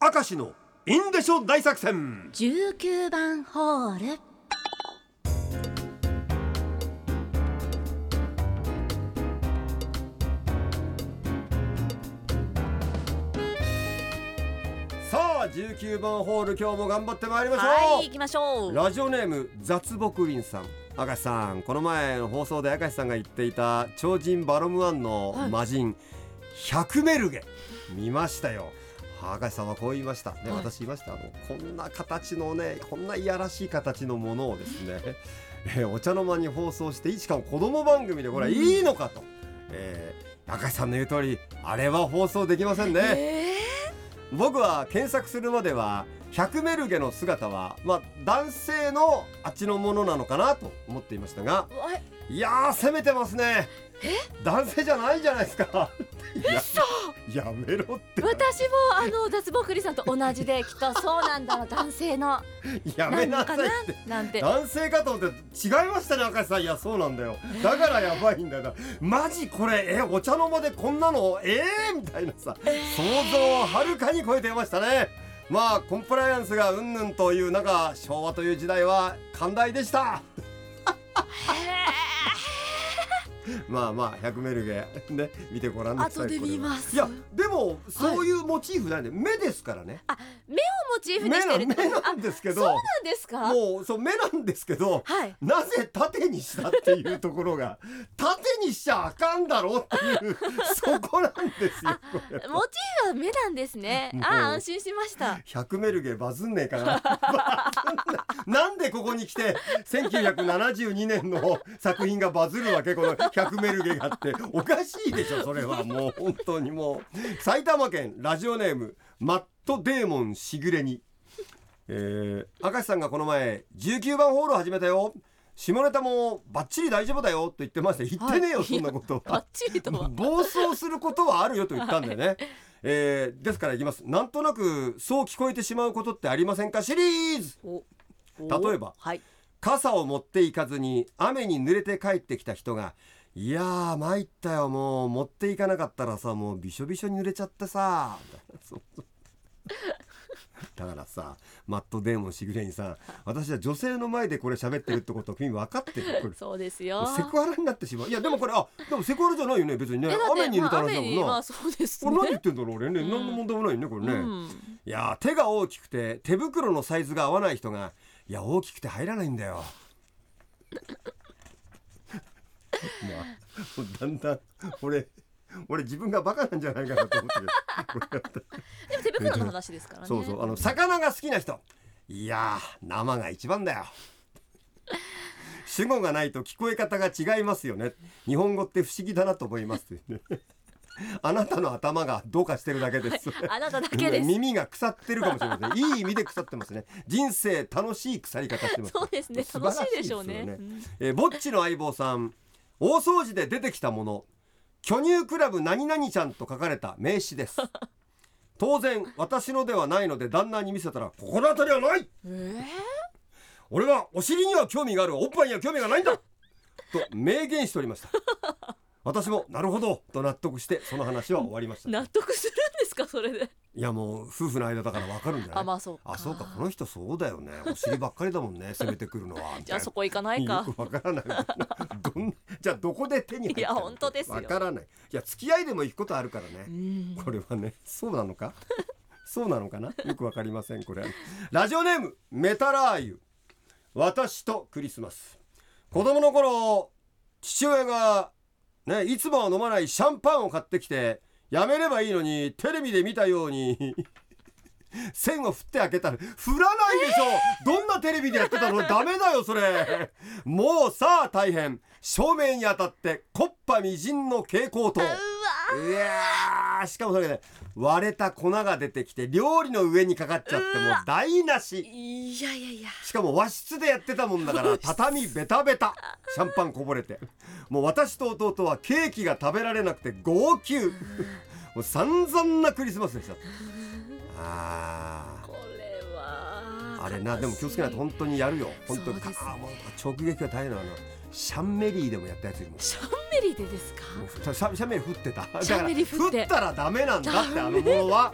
明石のインデショ大作戦。19番ホール。さあ19番ホール今日も頑張ってまいりましょう、はい行きましょう。ラジオネーム雑木林さん。明石さんこの前の放送で明石さんが言っていた超人バロムワンの魔人、100メルゲ。見ましたよ明石さんはこう言いました、ねはい。私言いました。あのこんな形のねこんないやらしい形のものをですね、えーお茶の間に放送してしかも子供番組でこれはいいのかと、えー明石さんの言う通りあれは放送できませんね、え僕は検索するまでは100メルゲの姿は、まあ、男性のあっちのものなのかなと思っていましたがいやー攻めてますね。男性じゃないじゃないですか。いや嘘やめろって。私もあの脱帽クリさんと同じできっとそうなんだろう男性の。やめなさいって。なんて。男性かと思って違いましたね赤石さん。いやそうなんだよ。だからやばいんだよな。マジこれえお茶の間でこんなの？ええー、みたいなさ。想像をはるかに超えてましたね。まあコンプライアンスがうんぬんという中昭和という時代は寛大でした まあまあ100メルゲ ね見てごらんなさい後で見ます。いやでもそういうモチーフなんで、目ですからね。モチーフにしてる目なんですけどそうなんですか？もうそう目なんですけどはい。なぜ縦にしたっていうところが縦にしちゃあかんだろうっていう そこなんですよモチーフは目なんですね。もう。あ安心しました。100メルゲバズんねえかな。なんでここに来て1972年の作品がバズるわけ？この100メルゲがあって。おかしいでしょそれは。もう本当にもう。埼玉県ラジオネームマットデーモンしぐれに。えー、明石さんがこの前19番ホール始めたよ下ネタもバッチリ大丈夫だよと言ってました言ってねえよ、はいそんなこと。バッチリとは。暴走することはあるよと言ったんだよね、えー、ですからいきます。なんとなくそう聞こえてしまうことってありませんか？シリーズ。お例えばはい。傘を持っていかずに雨に濡れて帰ってきた人がいやー参ったよもう。持っていかなかったらさもうびしょびしょに濡れちゃってさ。そうそうだからさマットデーモンしぐれにさ私は女性の前でこれ喋ってるってことを君分かってる。そうですよ。セクハラになってしまう。いやでもこれあでもセクハラじゃないよね別にね。雨に濡れた話だもんな、まあそうですね。これ何言ってんだろう俺。ね、うん。何の問題もないよねこれね、うん。いやー手が大きくて手袋のサイズが合わない人がいや大きくて入らないんだよ。まあだんだん俺俺自分がバカなんじゃないかなと思ってでも手袋の話ですからね。そうそう。あの魚が好きな人。いやー生が一番だよ。主語がないと聞こえ方が違いますよね。日本語って不思議だなと思います。あなたの頭がどうかしてるだけです、あなただけです。耳が腐ってるかもしれません。いい意味で腐ってますね。人生楽しい腐り方してます。そうですね。楽しいでしょうね。ですようん。えーぼっちの相棒さん。大掃除で出てきたもの巨乳クラブ何々ちゃんと書かれた名刺です。当然私のではないので旦那に見せたら心当たりはない。え俺はお尻には興味があるがおっぱいには興味がないんだ。と明言しておりました。私もなるほどと納得してその話は終わりましーた。納得するんですかそれでいやもう夫婦の間だからわかるんじゃない？あまあそうか。あそうかこの人そうだよね。お尻ばっかりだもんね攻めてくるのは。じゃあそこ行かないか。よくわからない。どんじゃあどこで手に入ったの？いや本当ですよ。わからない。いや付き合いでも行くことあるからうねん。これはねそうなのか？そうなのかな？よくわかりませんこれ。ラジオネームメタラー油。私とクリスマス。子供の頃父親がねいつもは飲まないシャンパンを買ってきてやめればいいのにテレビで見たように線を振って開けたら振らないでしょ、どんなテレビでやってたの？ダメだよそれ。もうさあ大変。正面に当たってコッパみじんの蛍光灯。うわいやーしかもそれで、ね、割れた粉が出てきて料理の上にかかっちゃってもう台無し。いやいやいや。しかも和室でやってたもんだから 畳ベタベタ。シャンパンこぼれて。もう私と弟はケーキが食べられなくて号泣もう散々なクリスマスでした。あこれは。ーあれなでも気をつけないと本当にやるよ。本当にね。あーもう直撃が大変なの。シャンメリーでもやったやついるもん。シャンメリーでですか？シャンメリー振ってた。だから振ったらダメなんだってあのものは